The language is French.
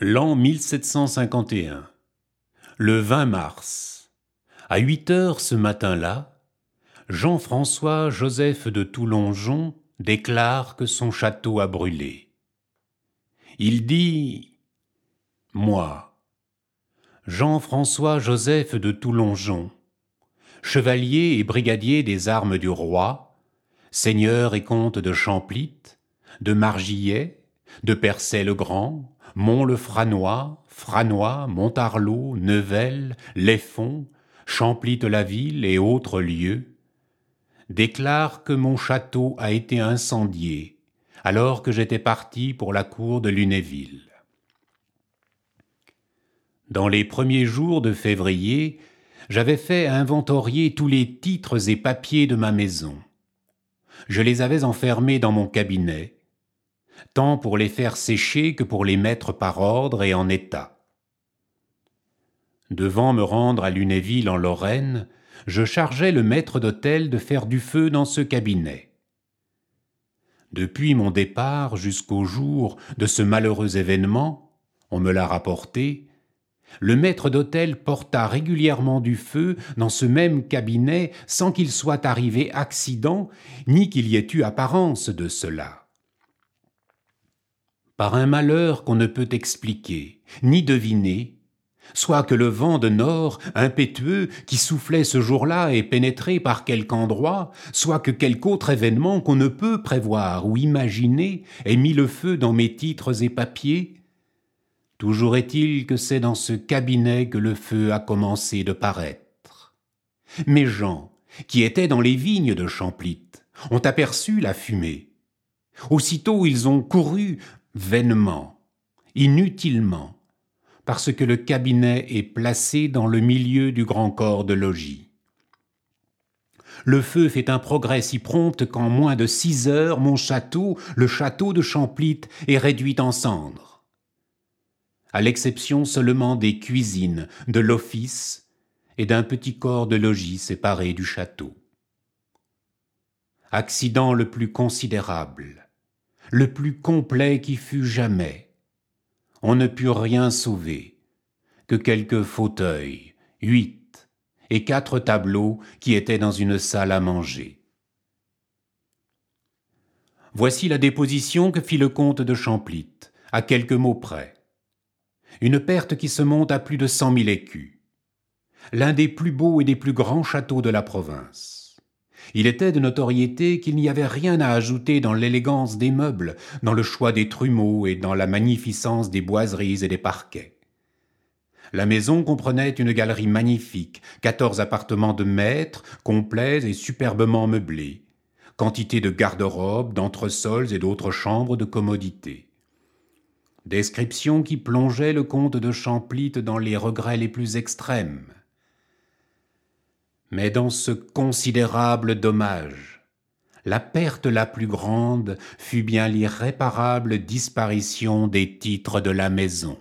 L'an 1751. Le 20 mars. À huit heures ce matin-là, Jean-François Joseph de Toulongeon déclare que son château a brûlé. Il dit Moi, Jean-François Joseph de Toulongeon, chevalier et brigadier des armes du roi, seigneur et comte de Champlitte, de Margillet, de Percé-le-Grand, Mont-le-Franois, Franois, Montarlot, Nevel, Léfon, Champlitte-la-Ville et autres lieux, déclare que mon château a été incendié alors que j'étais parti pour la cour de Lunéville. Dans les premiers jours de février, j'avais fait inventorier tous les titres et papiers de ma maison. Je les avais enfermés dans mon cabinet, tant pour les faire sécher que pour les mettre par ordre et en état. Devant me rendre à Lunéville en Lorraine, je chargeai le maître d'hôtel de faire du feu dans ce cabinet. Depuis mon départ jusqu'au jour de ce malheureux événement, on me l'a rapporté, le maître d'hôtel porta régulièrement du feu dans ce même cabinet sans qu'il soit arrivé accident, ni qu'il y ait eu apparence de cela par un malheur qu'on ne peut expliquer, ni deviner, soit que le vent de nord, impétueux, qui soufflait ce jour-là est pénétré par quelque endroit, soit que quelque autre événement qu'on ne peut prévoir ou imaginer ait mis le feu dans mes titres et papiers, toujours est-il que c'est dans ce cabinet que le feu a commencé de paraître. Mes gens, qui étaient dans les vignes de Champlitte, ont aperçu la fumée. Aussitôt ils ont couru vainement, inutilement, parce que le cabinet est placé dans le milieu du grand corps de logis. Le feu fait un progrès si prompt qu'en moins de six heures, mon château, le château de Champlitte, est réduit en cendres. À l'exception seulement des cuisines, de l'office et d'un petit corps de logis séparé du château. Accident le plus considérable le plus complet qui fut jamais. On ne put rien sauver, que quelques fauteuils, huit, et quatre tableaux qui étaient dans une salle à manger. Voici la déposition que fit le comte de Champlitte, à quelques mots près. Une perte qui se monte à plus de cent mille écus. L'un des plus beaux et des plus grands châteaux de la province. Il était de notoriété qu'il n'y avait rien à ajouter dans l'élégance des meubles, dans le choix des trumeaux et dans la magnificence des boiseries et des parquets. La maison comprenait une galerie magnifique, quatorze appartements de maîtres, complets et superbement meublés, quantité de garde-robes, d'entresols et d'autres chambres de commodité. Description qui plongeait le comte de Champlitte dans les regrets les plus extrêmes. Mais dans ce considérable dommage, la perte la plus grande fut bien l'irréparable disparition des titres de la maison.